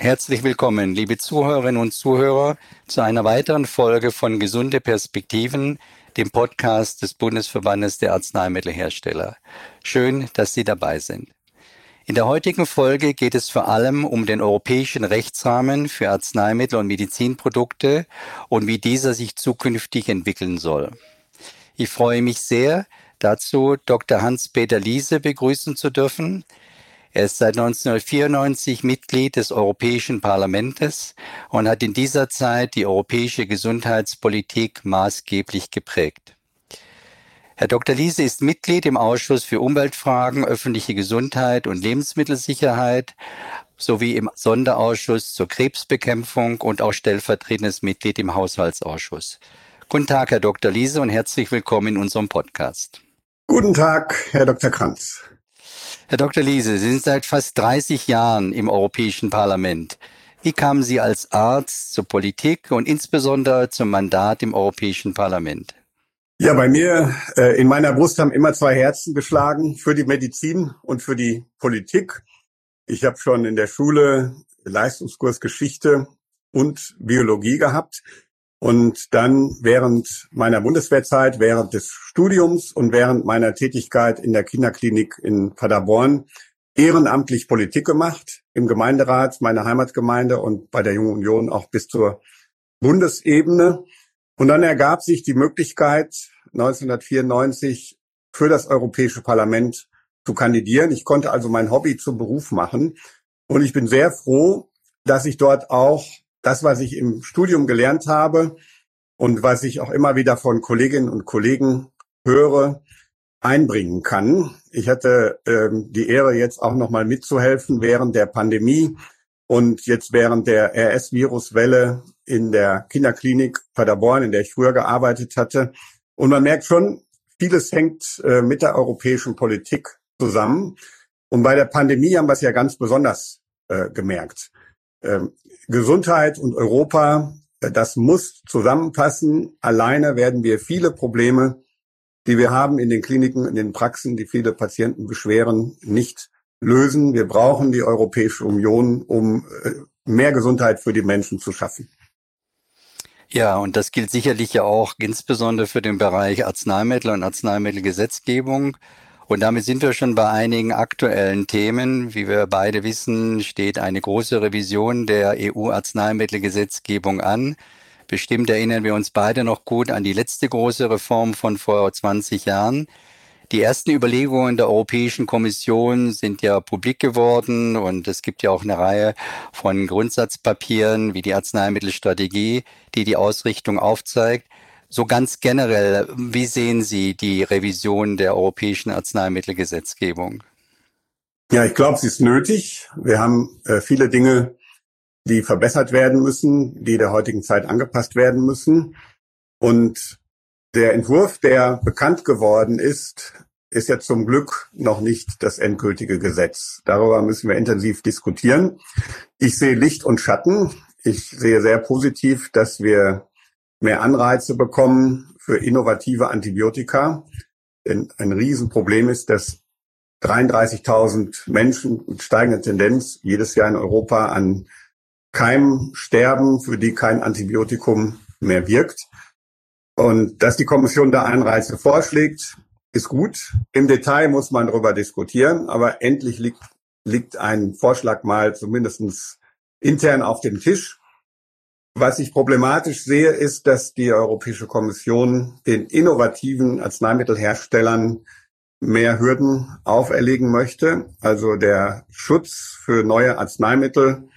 Herzlich willkommen, liebe Zuhörerinnen und Zuhörer, zu einer weiteren Folge von Gesunde Perspektiven, dem Podcast des Bundesverbandes der Arzneimittelhersteller. Schön, dass Sie dabei sind. In der heutigen Folge geht es vor allem um den europäischen Rechtsrahmen für Arzneimittel und Medizinprodukte und wie dieser sich zukünftig entwickeln soll. Ich freue mich sehr, dazu Dr. Hans-Peter Liese begrüßen zu dürfen. Er ist seit 1994 Mitglied des Europäischen Parlaments und hat in dieser Zeit die europäische Gesundheitspolitik maßgeblich geprägt. Herr Dr. Liese ist Mitglied im Ausschuss für Umweltfragen, öffentliche Gesundheit und Lebensmittelsicherheit sowie im Sonderausschuss zur Krebsbekämpfung und auch stellvertretendes Mitglied im Haushaltsausschuss. Guten Tag, Herr Dr. Liese, und herzlich willkommen in unserem Podcast. Guten Tag, Herr Dr. Kranz. Herr Dr. Liese, Sie sind seit fast 30 Jahren im Europäischen Parlament. Wie kamen Sie als Arzt zur Politik und insbesondere zum Mandat im Europäischen Parlament? Ja, bei mir äh, in meiner Brust haben immer zwei Herzen geschlagen, für die Medizin und für die Politik. Ich habe schon in der Schule Leistungskurs Geschichte und Biologie gehabt und dann während meiner Bundeswehrzeit, während des Studiums und während meiner Tätigkeit in der Kinderklinik in Paderborn ehrenamtlich Politik gemacht, im Gemeinderat meiner Heimatgemeinde und bei der Jungen Union auch bis zur Bundesebene. Und dann ergab sich die Möglichkeit, 1994 für das Europäische Parlament zu kandidieren. Ich konnte also mein Hobby zum Beruf machen. Und ich bin sehr froh, dass ich dort auch das, was ich im Studium gelernt habe und was ich auch immer wieder von Kolleginnen und Kollegen höre, einbringen kann. Ich hatte ähm, die Ehre, jetzt auch nochmal mitzuhelfen während der Pandemie und jetzt während der RS-Viruswelle in der Kinderklinik Paderborn, in der ich früher gearbeitet hatte. Und man merkt schon, vieles hängt äh, mit der europäischen Politik zusammen. Und bei der Pandemie haben wir es ja ganz besonders äh, gemerkt. Ähm, Gesundheit und Europa, äh, das muss zusammenpassen. Alleine werden wir viele Probleme, die wir haben in den Kliniken, in den Praxen, die viele Patienten beschweren, nicht lösen. Wir brauchen die Europäische Union, um äh, mehr Gesundheit für die Menschen zu schaffen. Ja, und das gilt sicherlich ja auch insbesondere für den Bereich Arzneimittel und Arzneimittelgesetzgebung. Und damit sind wir schon bei einigen aktuellen Themen. Wie wir beide wissen, steht eine große Revision der EU-Arzneimittelgesetzgebung an. Bestimmt erinnern wir uns beide noch gut an die letzte große Reform von vor 20 Jahren. Die ersten Überlegungen der Europäischen Kommission sind ja publik geworden und es gibt ja auch eine Reihe von Grundsatzpapieren wie die Arzneimittelstrategie, die die Ausrichtung aufzeigt. So ganz generell, wie sehen Sie die Revision der europäischen Arzneimittelgesetzgebung? Ja, ich glaube, sie ist nötig. Wir haben äh, viele Dinge, die verbessert werden müssen, die der heutigen Zeit angepasst werden müssen. Und der Entwurf, der bekannt geworden ist, ist ja zum Glück noch nicht das endgültige Gesetz. Darüber müssen wir intensiv diskutieren. Ich sehe Licht und Schatten. Ich sehe sehr positiv, dass wir mehr Anreize bekommen für innovative Antibiotika. Denn ein Riesenproblem ist, dass 33.000 Menschen mit steigender Tendenz jedes Jahr in Europa an Keimen sterben, für die kein Antibiotikum mehr wirkt. Und dass die Kommission da Anreize vorschlägt, ist gut. Im Detail muss man darüber diskutieren, aber endlich liegt, liegt ein Vorschlag mal zumindestens intern auf dem Tisch. Was ich problematisch sehe, ist, dass die Europäische Kommission den innovativen Arzneimittelherstellern mehr Hürden auferlegen möchte. Also der Schutz für neue Arzneimittel,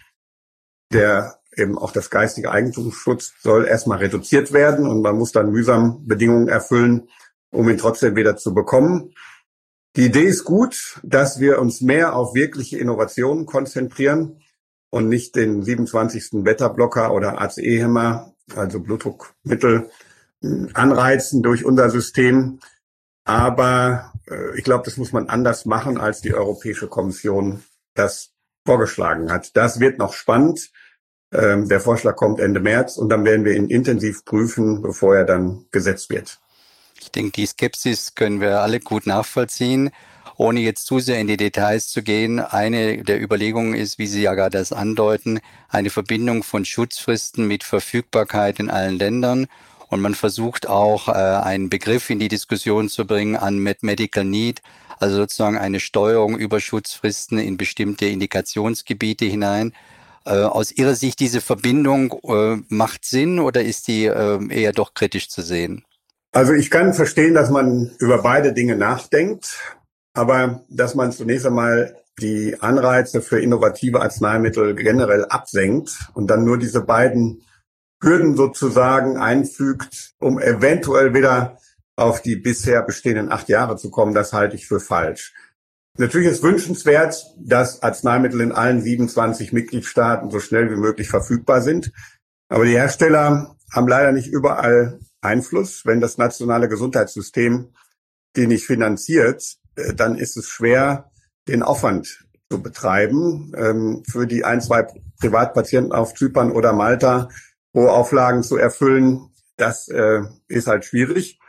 der eben auch das geistige Eigentumsschutz soll erstmal reduziert werden und man muss dann mühsam Bedingungen erfüllen, um ihn trotzdem wieder zu bekommen. Die Idee ist gut, dass wir uns mehr auf wirkliche Innovationen konzentrieren und nicht den 27. Beta-Blocker oder ACE-Hämmer, also Blutdruckmittel, anreizen durch unser System. Aber äh, ich glaube, das muss man anders machen, als die Europäische Kommission das vorgeschlagen hat. Das wird noch spannend. Ähm, der Vorschlag kommt Ende März und dann werden wir ihn intensiv prüfen, bevor er dann gesetzt wird. Ich denke, die Skepsis können wir alle gut nachvollziehen. Ohne jetzt zu sehr in die Details zu gehen, eine der Überlegungen ist, wie Sie ja gerade das andeuten, eine Verbindung von Schutzfristen mit Verfügbarkeit in allen Ländern. Und man versucht auch, äh, einen Begriff in die Diskussion zu bringen an Medical Need, also sozusagen eine Steuerung über Schutzfristen in bestimmte Indikationsgebiete hinein. Äh, aus Ihrer Sicht diese Verbindung äh, macht Sinn oder ist die eher doch kritisch zu sehen? Also ich kann verstehen, dass man über beide Dinge nachdenkt, aber dass man zunächst einmal die Anreize für innovative Arzneimittel generell absenkt und dann nur diese beiden Hürden sozusagen einfügt, um eventuell wieder auf die bisher bestehenden acht Jahre zu kommen, das halte ich für falsch. Natürlich ist wünschenswert, dass Arzneimittel in allen 27 Mitgliedstaaten so schnell wie möglich verfügbar sind. Aber die Hersteller haben leider nicht überall Einfluss. Wenn das nationale Gesundheitssystem die nicht finanziert, dann ist es schwer, den Aufwand zu betreiben, ähm, für die ein, zwei Privatpatienten auf Zypern oder Malta hohe Auflagen zu erfüllen. Das äh, ist halt schwierig.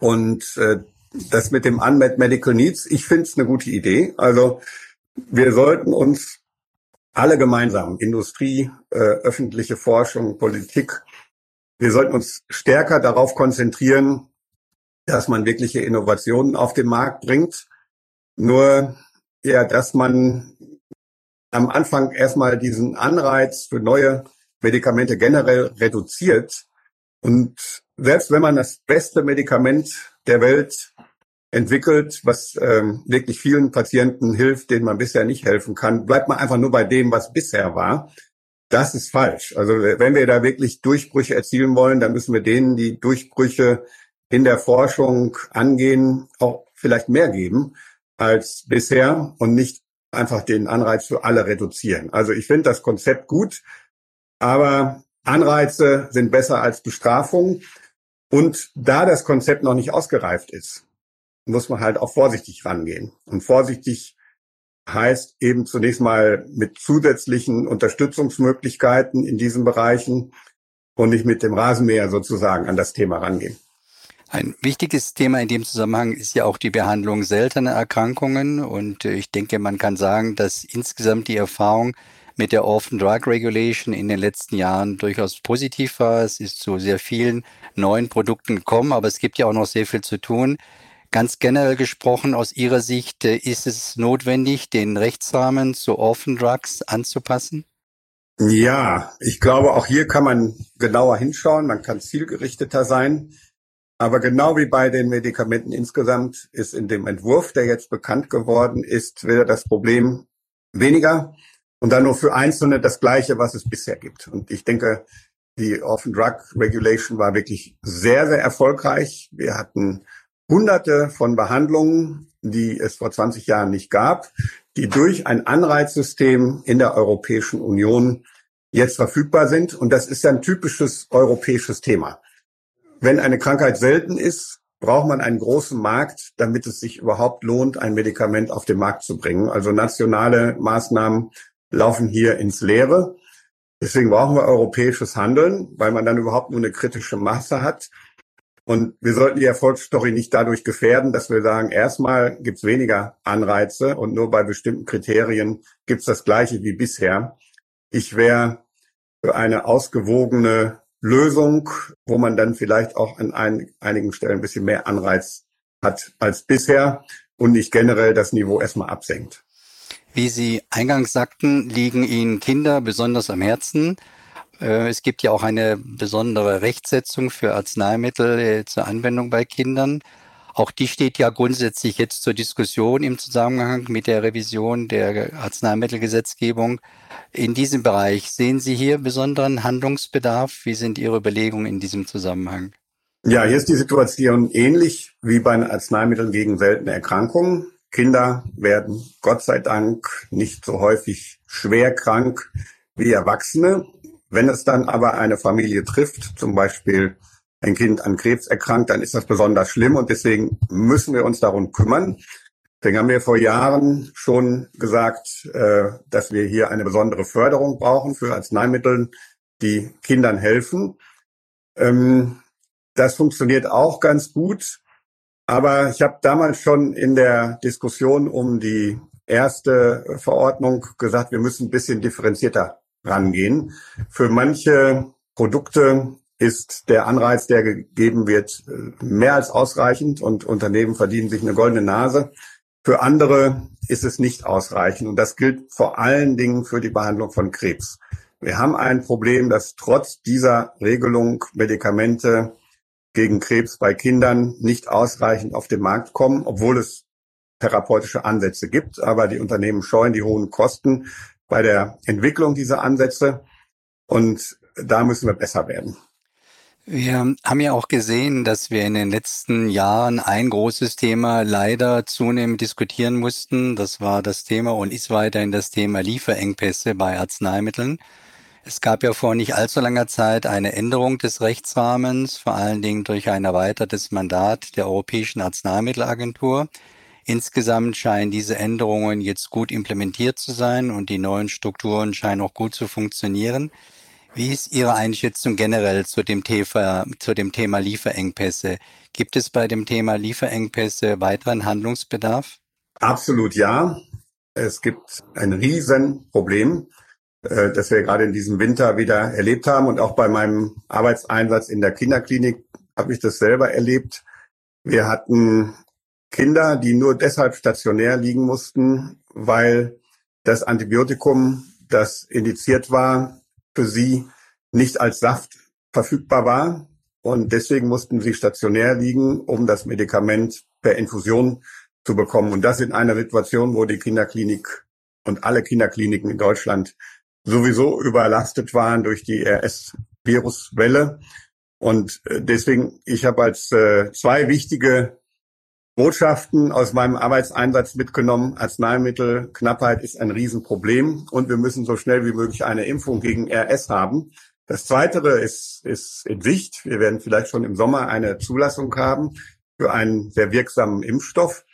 Und äh, das mit dem Unmet Medical Needs, ich finde es eine gute Idee. Also wir sollten uns alle gemeinsam, Industrie, äh, öffentliche Forschung, Politik, wir sollten uns stärker darauf konzentrieren, dass man wirkliche Innovationen auf den Markt bringt. Nur, ja, dass man am Anfang erstmal diesen Anreiz für neue Medikamente generell reduziert. Und selbst wenn man das beste Medikament der Welt entwickelt, was ähm, wirklich vielen Patienten hilft, denen man bisher nicht helfen kann, bleibt man einfach nur bei dem, was bisher war. Das ist falsch. Also wenn wir da wirklich Durchbrüche erzielen wollen, dann müssen wir denen, die Durchbrüche in der Forschung angehen, auch vielleicht mehr geben als bisher und nicht einfach den Anreiz für alle reduzieren. Also ich finde das Konzept gut, aber Anreize sind besser als Bestrafung. Und da das Konzept noch nicht ausgereift ist, muss man halt auch vorsichtig rangehen. Und vorsichtig heißt eben zunächst mal mit zusätzlichen Unterstützungsmöglichkeiten in diesen Bereichen und nicht mit dem Rasenmäher sozusagen an das Thema rangehen. Ein wichtiges Thema in dem Zusammenhang ist ja auch die Behandlung seltener Erkrankungen. Und ich denke, man kann sagen, dass insgesamt die Erfahrung mit der Orphan Drug Regulation in den letzten Jahren durchaus positiv war. Es ist zu sehr vielen neuen Produkten gekommen, aber es gibt ja auch noch sehr viel zu tun. Ganz generell gesprochen, aus Ihrer Sicht, äh, ist es notwendig, den Rechtsrahmen zu Orphan Drugs anzupassen? Ja, ich glaube, auch hier kann man genauer hinschauen, man kann zielgerichteter sein. Aber genau wie bei den Medikamenten insgesamt ist in dem Entwurf, der jetzt bekannt geworden ist, wieder das Problem weniger und dann nur für Einzelne das Gleiche, was es bisher gibt. Und ich denke, die Orphan Drug Regulation war wirklich sehr, sehr erfolgreich. Wir hatten hunderte von Behandlungen, die es vor 20 Jahren nicht gab, die durch ein Anreizsystem in der Europäischen Union jetzt verfügbar sind. Und das ist ja ein typisches europäisches Thema. Wenn eine Krankheit selten ist, braucht man einen großen Markt, damit es sich überhaupt lohnt, ein Medikament auf den Markt zu bringen. Also nationale Maßnahmen laufen hier ins Leere. Deswegen brauchen wir europäisches Handeln, weil man dann überhaupt nur eine kritische Masse hat. Und wir sollten die Erfolgsstory nicht dadurch gefährden, dass wir sagen, erstmal gibt's weniger Anreize und nur bei bestimmten Kriterien gibt's das gleiche wie bisher. Ich wäre für eine ausgewogene Lösung, wo man dann vielleicht auch an ein, einigen Stellen ein bisschen mehr Anreiz hat als bisher und nicht generell das Niveau erstmal absenkt. Wie Sie eingangs sagten, liegen Ihnen Kinder besonders am Herzen. Äh, es gibt ja auch eine besondere Rechtsetzung für Arzneimittel äh, zur Anwendung bei Kindern. Auch die steht ja grundsätzlich jetzt zur Diskussion im Zusammenhang mit der Revision der Arzneimittelgesetzgebung. In diesem Bereich sehen Sie hier besonderen Handlungsbedarf? Wie sind Ihre Überlegungen in diesem Zusammenhang? Ja, hier ist die Situation ähnlich wie bei den Arzneimitteln gegen seltene Erkrankungen. Kinder werden Gott sei Dank nicht so häufig schwer krank wie Erwachsene. Wenn es dann aber eine Familie trifft, zum Beispiel ein Kind an Krebs erkrankt, dann ist das besonders schlimm und deswegen müssen wir uns darum kümmern. Deswegen haben wir vor Jahren schon gesagt, äh, dass wir hier eine besondere Förderung brauchen für Arzneimittel, die Kindern helfen. Ähm, das funktioniert auch ganz gut. Aber ich habe damals schon in der Diskussion um die erste Verordnung gesagt, wir müssen ein bisschen differenzierter rangehen. Für manche Produkte ist der Anreiz, der gegeben wird, mehr als ausreichend und Unternehmen verdienen sich eine goldene Nase. Für andere ist es nicht ausreichend und das gilt vor allen Dingen für die Behandlung von Krebs. Wir haben ein Problem, dass trotz dieser Regelung Medikamente gegen Krebs bei Kindern nicht ausreichend auf den Markt kommen, obwohl es therapeutische Ansätze gibt. Aber die Unternehmen scheuen die hohen Kosten bei der Entwicklung dieser Ansätze. Und da müssen wir besser werden. Wir haben ja auch gesehen, dass wir in den letzten Jahren ein großes Thema leider zunehmend diskutieren mussten. Das war das Thema und ist weiterhin das Thema Lieferengpässe bei Arzneimitteln. Es gab ja vor nicht allzu langer Zeit eine Änderung des Rechtsrahmens, vor allen Dingen durch ein erweitertes Mandat der Europäischen Arzneimittelagentur. Insgesamt scheinen diese Änderungen jetzt gut implementiert zu sein und die neuen Strukturen scheinen auch gut zu funktionieren. Wie ist Ihre Einschätzung generell zu dem, Thema, zu dem Thema Lieferengpässe? Gibt es bei dem Thema Lieferengpässe weiteren Handlungsbedarf? Absolut ja. Es gibt ein Riesenproblem, äh, das wir gerade in diesem Winter wieder erlebt haben. Und auch bei meinem Arbeitseinsatz in der Kinderklinik habe ich das selber erlebt. Wir hatten Kinder, die nur deshalb stationär liegen mussten, weil das Antibiotikum, das indiziert war, für sie nicht als Saft verfügbar war. Und deswegen mussten sie stationär liegen, um das Medikament per Infusion zu bekommen. Und das in einer Situation, wo die Kinderklinik und alle Kinderkliniken in Deutschland sowieso überlastet waren durch die RS-Viruswelle. Und äh, deswegen, ich habe als äh, zwei wichtige Botschaften aus meinem Arbeitseinsatz mitgenommen. Arzneimittelknappheit ist ein Riesenproblem und wir müssen so schnell wie möglich eine Impfung gegen RS haben. Das Zweite ist, ist in Sicht. Wir werden vielleicht schon im Sommer eine Zulassung haben für einen sehr wirksamen Impfstoff.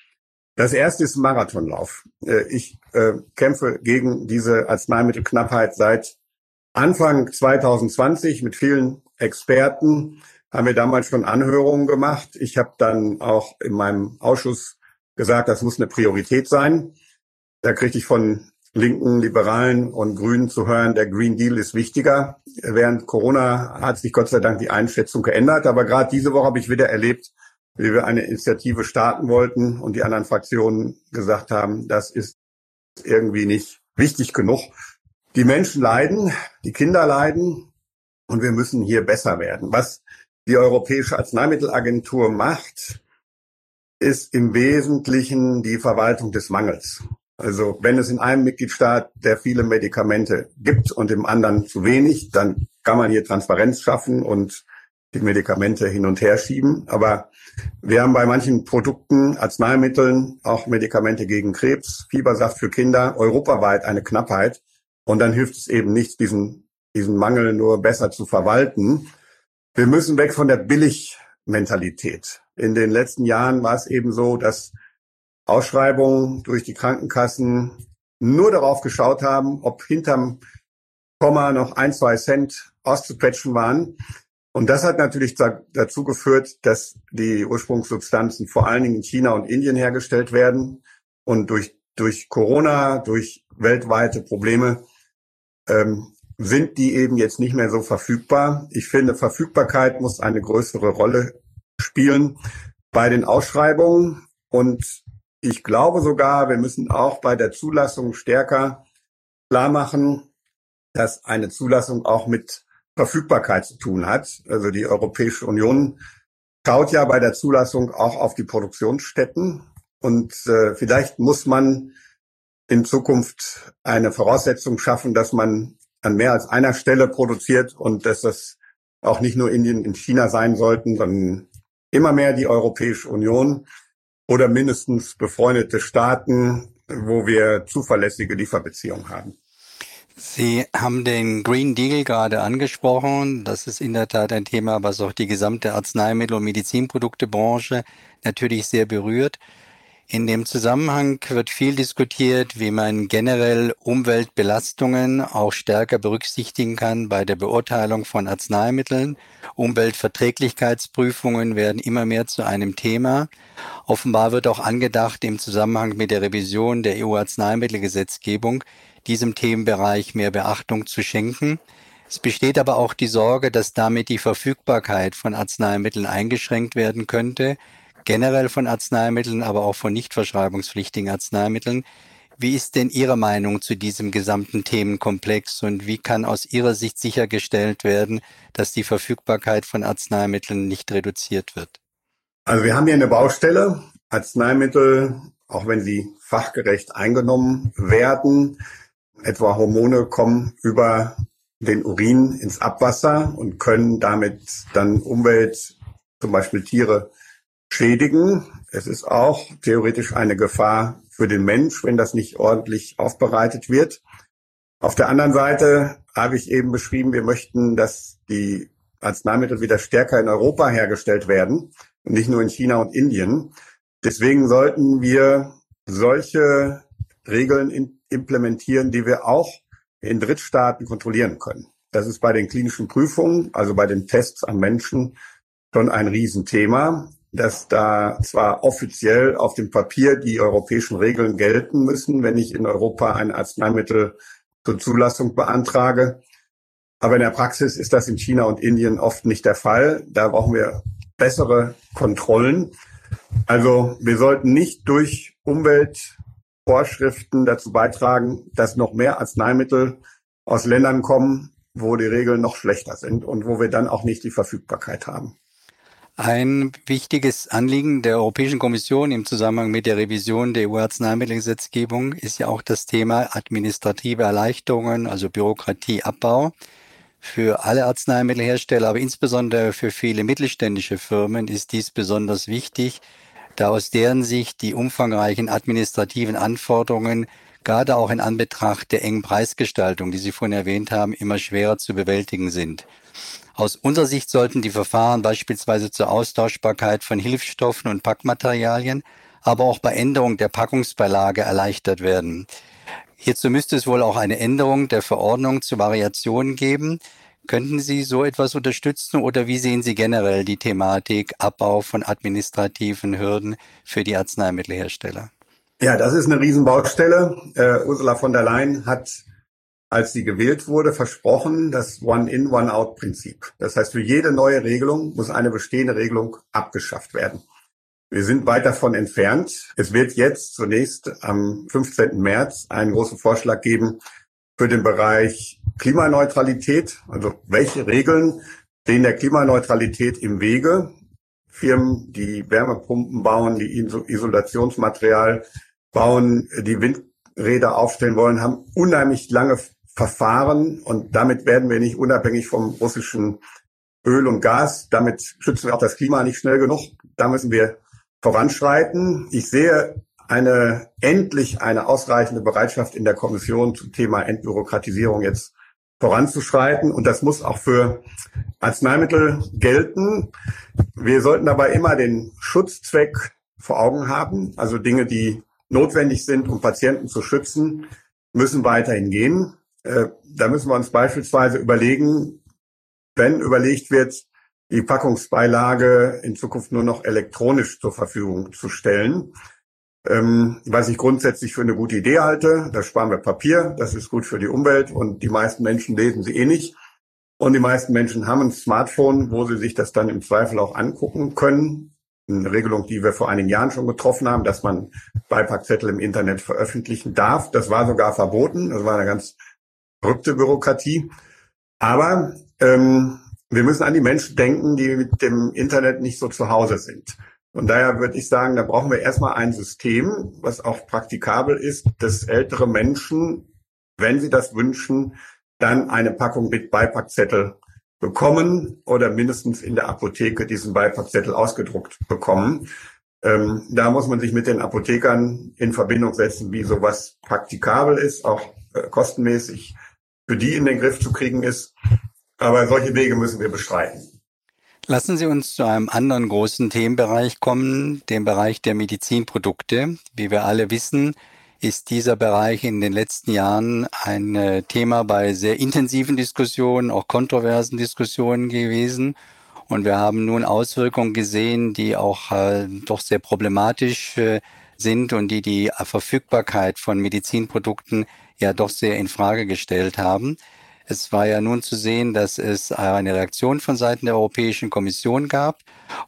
Das erste ist Marathonlauf. Äh, ich äh, kämpfe gegen diese Arzneimittelknappheit seit Anfang 2020 mit vielen Experten haben wir damals schon Anhörungen gemacht. Ich habe dann auch in meinem Ausschuss gesagt, das muss eine Priorität sein. Da kriegte ich von Linken, Liberalen und Grünen zu hören, der Green Deal ist wichtiger. Während Corona hat sich Gott sei Dank die Einschätzung geändert. Aber gerade diese Woche habe ich wieder erlebt, wie wir eine Initiative starten wollten und die anderen Fraktionen gesagt haben, das ist irgendwie nicht wichtig genug. Die Menschen leiden, die Kinder leiden und wir müssen hier besser werden. Was die Europäische Arzneimittelagentur macht, ist im Wesentlichen die Verwaltung des Mangels. Also wenn es in einem Mitgliedstaat der viele Medikamente gibt und im anderen zu wenig, dann kann man hier Transparenz schaffen und die Medikamente hin und her schieben. Aber wir haben bei manchen Produkten, Arzneimitteln, auch Medikamente gegen Krebs, Fiebersaft für Kinder, europaweit eine Knappheit. Und dann hilft es eben nichts, diesen, diesen Mangel nur besser zu verwalten, wir müssen weg von der Billigmentalität. In den letzten Jahren war es eben so, dass Ausschreibungen durch die Krankenkassen nur darauf geschaut haben, ob hinterm Komma noch ein, zwei Cent auszuquetschen waren. Und das hat natürlich dazu geführt, dass die Ursprungssubstanzen vor allen Dingen in China und Indien hergestellt werden. Und durch, durch Corona, durch weltweite Probleme ähm, sind die eben jetzt nicht mehr so verfügbar. Ich finde, Verfügbarkeit muss eine größere Rolle spielen bei den Ausschreibungen. Und ich glaube sogar, wir müssen auch bei der Zulassung stärker klar machen, dass eine Zulassung auch mit Verfügbarkeit zu tun hat. Also die Europäische Union schaut ja bei der Zulassung auch auf die Produktionsstätten. Und äh, vielleicht muss man in Zukunft eine Voraussetzung schaffen, dass man an mehr als einer Stelle produziert und dass das auch nicht nur Indien und China sein sollten, sondern immer mehr die Europäische Union oder mindestens befreundete Staaten, wo wir zuverlässige Lieferbeziehungen haben. Sie haben den Green Deal gerade angesprochen. Das ist in der Tat ein Thema, was auch die gesamte Arzneimittel- und Medizinproduktebranche natürlich sehr berührt. In dem Zusammenhang wird viel diskutiert, wie man generell Umweltbelastungen auch stärker berücksichtigen kann bei der Beurteilung von Arzneimitteln. Umweltverträglichkeitsprüfungen werden immer mehr zu einem Thema. Offenbar wird auch angedacht, im Zusammenhang mit der Revision der EU-Arzneimittelgesetzgebung diesem Themenbereich mehr Beachtung zu schenken. Es besteht aber auch die Sorge, dass damit die Verfügbarkeit von Arzneimitteln eingeschränkt werden könnte, generell von Arzneimitteln, aber auch von nicht verschreibungspflichtigen Arzneimitteln. Wie ist denn Ihre Meinung zu diesem gesamten Themenkomplex und wie kann aus Ihrer Sicht sichergestellt werden, dass die Verfügbarkeit von Arzneimitteln nicht reduziert wird? Also wir haben hier eine Baustelle. Arzneimittel, auch wenn sie fachgerecht eingenommen werden, etwa Hormone kommen über den Urin ins Abwasser und können damit dann Umwelt, zum Beispiel Tiere, schädigen. Es ist auch theoretisch eine Gefahr für den Mensch, wenn das nicht ordentlich aufbereitet wird. Auf der anderen Seite habe ich eben beschrieben, wir möchten, dass die Arzneimittel wieder stärker in Europa hergestellt werden und nicht nur in China und Indien. Deswegen sollten wir solche Regeln implementieren, die wir auch in Drittstaaten kontrollieren können. Das ist bei den klinischen Prüfungen, also bei den Tests am Menschen, schon ein Riesenthema dass da zwar offiziell auf dem Papier die europäischen Regeln gelten müssen, wenn ich in Europa ein Arzneimittel zur Zulassung beantrage. Aber in der Praxis ist das in China und Indien oft nicht der Fall. Da brauchen wir bessere Kontrollen. Also wir sollten nicht durch Umweltvorschriften dazu beitragen, dass noch mehr Arzneimittel aus Ländern kommen, wo die Regeln noch schlechter sind und wo wir dann auch nicht die Verfügbarkeit haben. Ein wichtiges Anliegen der Europäischen Kommission im Zusammenhang mit der Revision der EU-Arzneimittelgesetzgebung ist ja auch das Thema administrative Erleichterungen, also Bürokratieabbau für alle Arzneimittelhersteller, aber insbesondere für viele mittelständische Firmen ist dies besonders wichtig, da aus deren Sicht die umfangreichen administrativen Anforderungen gerade auch in Anbetracht der engen Preisgestaltung, die Sie vorhin erwähnt haben, immer schwerer zu bewältigen sind. Aus unserer Sicht sollten die Verfahren beispielsweise zur Austauschbarkeit von Hilfsstoffen und Packmaterialien, aber auch bei Änderung der Packungsbeilage erleichtert werden. Hierzu müsste es wohl auch eine Änderung der Verordnung zu Variationen geben. Könnten Sie so etwas unterstützen oder wie sehen Sie generell die Thematik Abbau von administrativen Hürden für die Arzneimittelhersteller? Ja, das ist eine Riesenbaustelle. Äh, Ursula von der Leyen hat als sie gewählt wurde, versprochen, das One-in, One-out-Prinzip. Das heißt, für jede neue Regelung muss eine bestehende Regelung abgeschafft werden. Wir sind weit davon entfernt. Es wird jetzt zunächst am 15. März einen großen Vorschlag geben für den Bereich Klimaneutralität. Also welche Regeln stehen der Klimaneutralität im Wege? Firmen, die Wärmepumpen bauen, die Isolationsmaterial bauen, die Windräder aufstellen wollen, haben unheimlich lange Verfahren und damit werden wir nicht unabhängig vom russischen Öl und Gas. Damit schützen wir auch das Klima nicht schnell genug. Da müssen wir voranschreiten. Ich sehe eine endlich eine ausreichende Bereitschaft in der Kommission zum Thema Entbürokratisierung jetzt voranzuschreiten. Und das muss auch für Arzneimittel gelten. Wir sollten dabei immer den Schutzzweck vor Augen haben. Also Dinge, die notwendig sind, um Patienten zu schützen, müssen weiterhin gehen. Äh, da müssen wir uns beispielsweise überlegen, wenn überlegt wird, die Packungsbeilage in Zukunft nur noch elektronisch zur Verfügung zu stellen, ähm, was ich grundsätzlich für eine gute Idee halte. Da sparen wir Papier, das ist gut für die Umwelt und die meisten Menschen lesen sie eh nicht. Und die meisten Menschen haben ein Smartphone, wo sie sich das dann im Zweifel auch angucken können. Eine Regelung, die wir vor einigen Jahren schon getroffen haben, dass man Beipackzettel im Internet veröffentlichen darf. Das war sogar verboten. Das war eine ganz verrückte Bürokratie. Aber ähm, wir müssen an die Menschen denken, die mit dem Internet nicht so zu Hause sind. Und daher würde ich sagen, da brauchen wir erstmal ein System, was auch praktikabel ist, dass ältere Menschen, wenn sie das wünschen, dann eine Packung mit Beipackzettel bekommen oder mindestens in der Apotheke diesen Beipackzettel ausgedruckt bekommen. Ähm, da muss man sich mit den Apothekern in Verbindung setzen, wie sowas praktikabel ist, auch äh, kostenmäßig für die in den Griff zu kriegen ist. Aber solche Wege müssen wir beschreiten. Lassen Sie uns zu einem anderen großen Themenbereich kommen, dem Bereich der Medizinprodukte. Wie wir alle wissen, ist dieser Bereich in den letzten Jahren ein äh, Thema bei sehr intensiven Diskussionen, auch kontroversen Diskussionen gewesen. Und wir haben nun Auswirkungen gesehen, die auch äh, doch sehr problematisch äh, sind und die die Verfügbarkeit von Medizinprodukten ja doch sehr in Frage gestellt haben. Es war ja nun zu sehen, dass es eine Reaktion von Seiten der Europäischen Kommission gab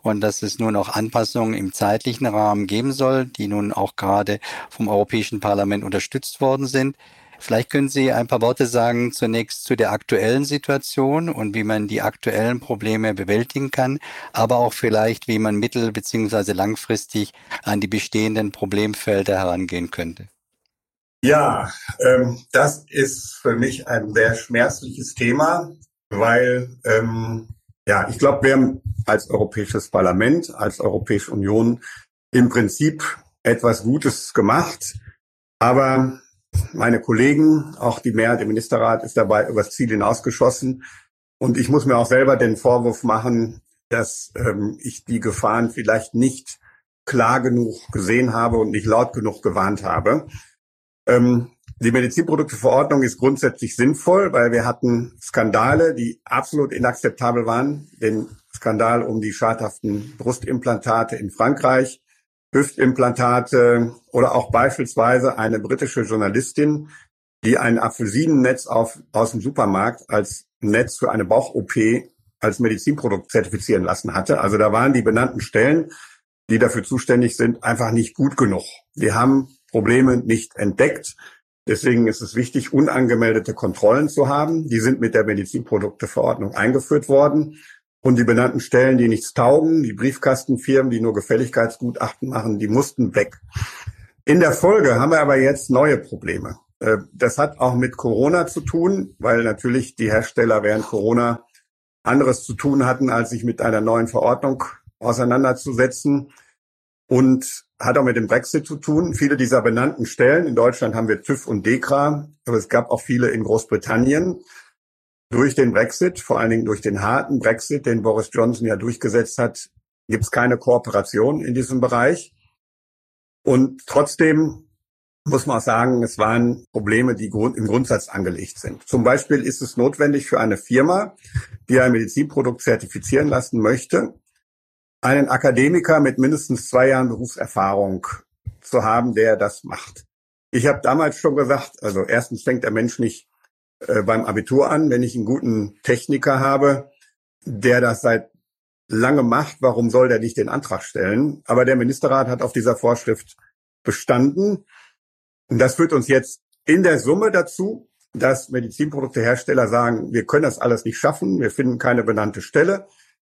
und dass es nun auch Anpassungen im zeitlichen Rahmen geben soll, die nun auch gerade vom Europäischen Parlament unterstützt worden sind. Vielleicht können Sie ein paar Worte sagen zunächst zu der aktuellen Situation und wie man die aktuellen Probleme bewältigen kann, aber auch vielleicht, wie man mittel- bzw. langfristig an die bestehenden Problemfelder herangehen könnte. Ja, ähm, das ist für mich ein sehr schmerzliches Thema, weil ähm, ja, ich glaube, wir haben als Europäisches Parlament, als Europäische Union im Prinzip etwas Gutes gemacht, aber meine Kollegen, auch die Mehrheit im Ministerrat ist dabei übers Ziel hinausgeschossen. Und ich muss mir auch selber den Vorwurf machen, dass ähm, ich die Gefahren vielleicht nicht klar genug gesehen habe und nicht laut genug gewarnt habe. Ähm, die Medizinprodukteverordnung ist grundsätzlich sinnvoll, weil wir hatten Skandale, die absolut inakzeptabel waren. Den Skandal um die schadhaften Brustimplantate in Frankreich, Hüftimplantate oder auch beispielsweise eine britische Journalistin, die ein Apfelsinennetz auf, aus dem Supermarkt als Netz für eine Bauch-OP als Medizinprodukt zertifizieren lassen hatte. Also da waren die benannten Stellen, die dafür zuständig sind, einfach nicht gut genug. Wir haben Probleme nicht entdeckt. Deswegen ist es wichtig, unangemeldete Kontrollen zu haben. Die sind mit der Medizinprodukteverordnung eingeführt worden. Und die benannten Stellen, die nichts taugen, die Briefkastenfirmen, die nur Gefälligkeitsgutachten machen, die mussten weg. In der Folge haben wir aber jetzt neue Probleme. Äh, das hat auch mit Corona zu tun, weil natürlich die Hersteller während Corona anderes zu tun hatten, als sich mit einer neuen Verordnung auseinanderzusetzen. Und hat auch mit dem Brexit zu tun. Viele dieser benannten Stellen, in Deutschland haben wir TÜV und DEKRA, aber es gab auch viele in Großbritannien. Durch den Brexit, vor allen Dingen durch den harten Brexit, den Boris Johnson ja durchgesetzt hat, gibt es keine Kooperation in diesem Bereich. Und trotzdem muss man auch sagen, es waren Probleme, die im Grundsatz angelegt sind. Zum Beispiel ist es notwendig für eine Firma, die ein Medizinprodukt zertifizieren lassen möchte, einen Akademiker mit mindestens zwei Jahren Berufserfahrung zu haben, der das macht. Ich habe damals schon gesagt, also erstens fängt der Mensch nicht äh, beim Abitur an. Wenn ich einen guten Techniker habe, der das seit lange macht, warum soll der nicht den Antrag stellen? Aber der Ministerrat hat auf dieser Vorschrift bestanden. Und das führt uns jetzt in der Summe dazu, dass Medizinproduktehersteller sagen, wir können das alles nicht schaffen, wir finden keine benannte Stelle.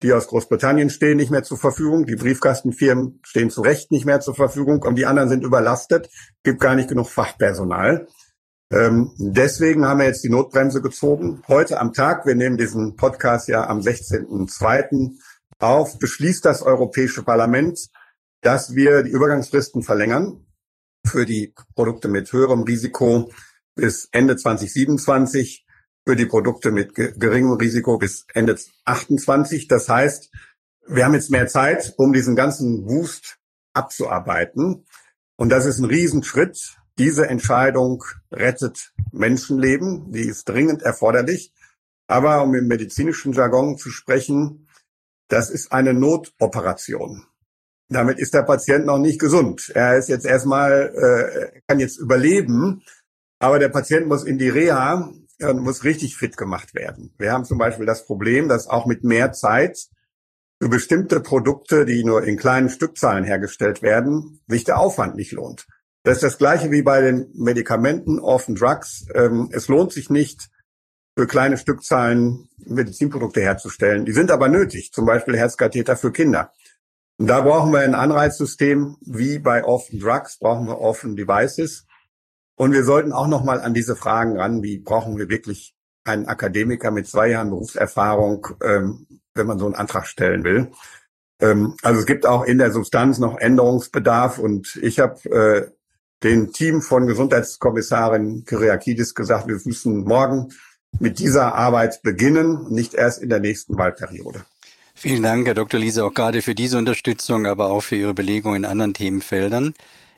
Die aus Großbritannien stehen nicht mehr zur Verfügung. Die Briefkastenfirmen stehen zu Recht nicht mehr zur Verfügung und die anderen sind überlastet. Gibt gar nicht genug Fachpersonal. Ähm, deswegen haben wir jetzt die Notbremse gezogen. Heute am Tag, wir nehmen diesen Podcast ja am 16.02. auf, beschließt das Europäische Parlament, dass wir die Übergangsfristen verlängern für die Produkte mit höherem Risiko bis Ende 2027 für die Produkte mit geringem Risiko bis Ende 28. Das heißt, wir haben jetzt mehr Zeit, um diesen ganzen Wust abzuarbeiten. Und das ist ein Riesenschritt. Diese Entscheidung rettet Menschenleben. Die ist dringend erforderlich. Aber um im medizinischen Jargon zu sprechen, das ist eine Notoperation. Damit ist der Patient noch nicht gesund. Er ist jetzt erstmal, äh, kann jetzt überleben, aber der Patient muss in die Reha und muss richtig fit gemacht werden. Wir haben zum Beispiel das Problem, dass auch mit mehr Zeit für bestimmte Produkte, die nur in kleinen Stückzahlen hergestellt werden, sich der Aufwand nicht lohnt. Das ist das gleiche wie bei den Medikamenten, Orphan Drugs. Ähm, es lohnt sich nicht, für kleine Stückzahlen Medizinprodukte herzustellen. Die sind aber nötig, zum Beispiel Herzkatheter für Kinder. Und da brauchen wir ein Anreizsystem, wie bei Orphan Drugs brauchen wir Orphan Devices. Und wir sollten auch noch mal an diese Fragen ran, wie brauchen wir wirklich einen Akademiker mit zwei Jahren Berufserfahrung, ähm, wenn man so einen Antrag stellen will. Ähm, also es gibt auch in der Substanz noch Änderungsbedarf und ich habe äh, dem Team von Gesundheitskommissarin Kyriakidis gesagt, wir müssen morgen mit dieser Arbeit beginnen, nicht erst in der nächsten Wahlperiode. Vielen Dank, Herr Dr. Liese, auch gerade für diese Unterstützung, aber auch für Ihre Belegung in anderen Themenfeldern.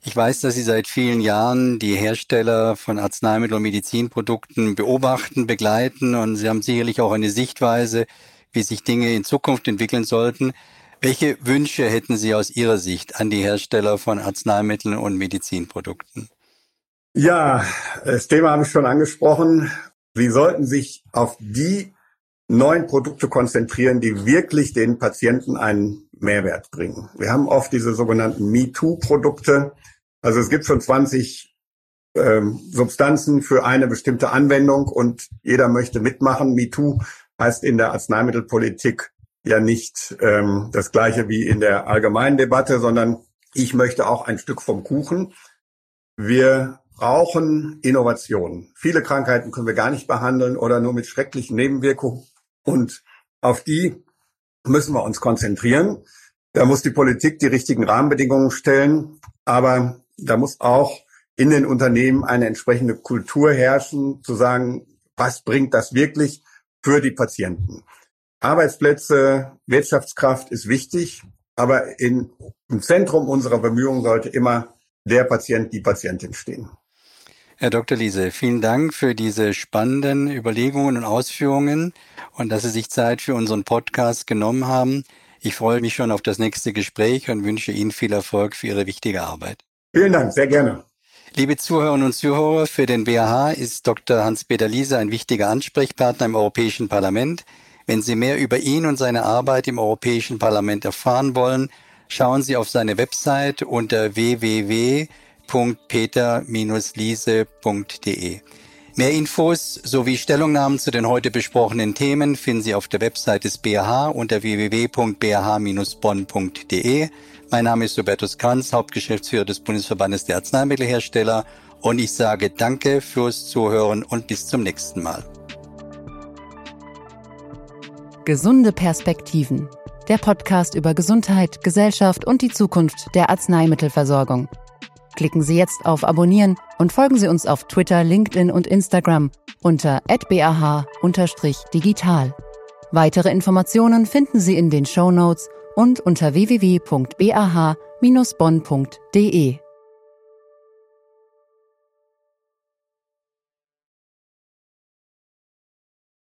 Ich weiß, dass Sie seit vielen Jahren die Hersteller von Arzneimittel- und Medizinprodukten beobachten, begleiten und Sie haben sicherlich auch eine Sichtweise, wie sich Dinge in Zukunft entwickeln sollten. Welche Wünsche hätten Sie aus Ihrer Sicht an die Hersteller von Arzneimitteln und Medizinprodukten? Ja, das Thema habe ich schon angesprochen. Sie sollten sich auf die neuen Produkte konzentrieren, die wirklich den Patienten einen Mehrwert bringen. Wir haben oft diese sogenannten MeToo-Produkte. Also es gibt schon 20 ähm, Substanzen für eine bestimmte Anwendung und jeder möchte mitmachen. MeToo heißt in der Arzneimittelpolitik ja nicht ähm, das gleiche wie in der allgemeinen Debatte, sondern ich möchte auch ein Stück vom Kuchen. Wir brauchen Innovationen. Viele Krankheiten können wir gar nicht behandeln oder nur mit schrecklichen Nebenwirkungen. Und auf die müssen wir uns konzentrieren. Da muss die Politik die richtigen Rahmenbedingungen stellen. Aber da muss auch in den Unternehmen eine entsprechende Kultur herrschen, zu sagen, was bringt das wirklich für die Patienten? Arbeitsplätze, Wirtschaftskraft ist wichtig, aber in, im Zentrum unserer Bemühungen sollte immer der Patient, die Patientin stehen. Herr Dr. Liese, vielen Dank für diese spannenden Überlegungen und Ausführungen und dass Sie sich Zeit für unseren Podcast genommen haben. Ich freue mich schon auf das nächste Gespräch und wünsche Ihnen viel Erfolg für Ihre wichtige Arbeit. Vielen Dank, sehr gerne. Liebe Zuhörerinnen und Zuhörer, für den BAH ist Dr. Hans-Peter Liese ein wichtiger Ansprechpartner im Europäischen Parlament. Wenn Sie mehr über ihn und seine Arbeit im Europäischen Parlament erfahren wollen, schauen Sie auf seine Website unter www.peter-liese.de. Mehr Infos sowie Stellungnahmen zu den heute besprochenen Themen finden Sie auf der Website des BAH unter www.bah-bonn.de. Mein Name ist Robertus Kranz, Hauptgeschäftsführer des Bundesverbandes der Arzneimittelhersteller und ich sage Danke fürs Zuhören und bis zum nächsten Mal. Gesunde Perspektiven. Der Podcast über Gesundheit, Gesellschaft und die Zukunft der Arzneimittelversorgung. Klicken Sie jetzt auf Abonnieren und folgen Sie uns auf Twitter, LinkedIn und Instagram unter bah-digital. Weitere Informationen finden Sie in den Show Notes und unter www.bah-bonn.de.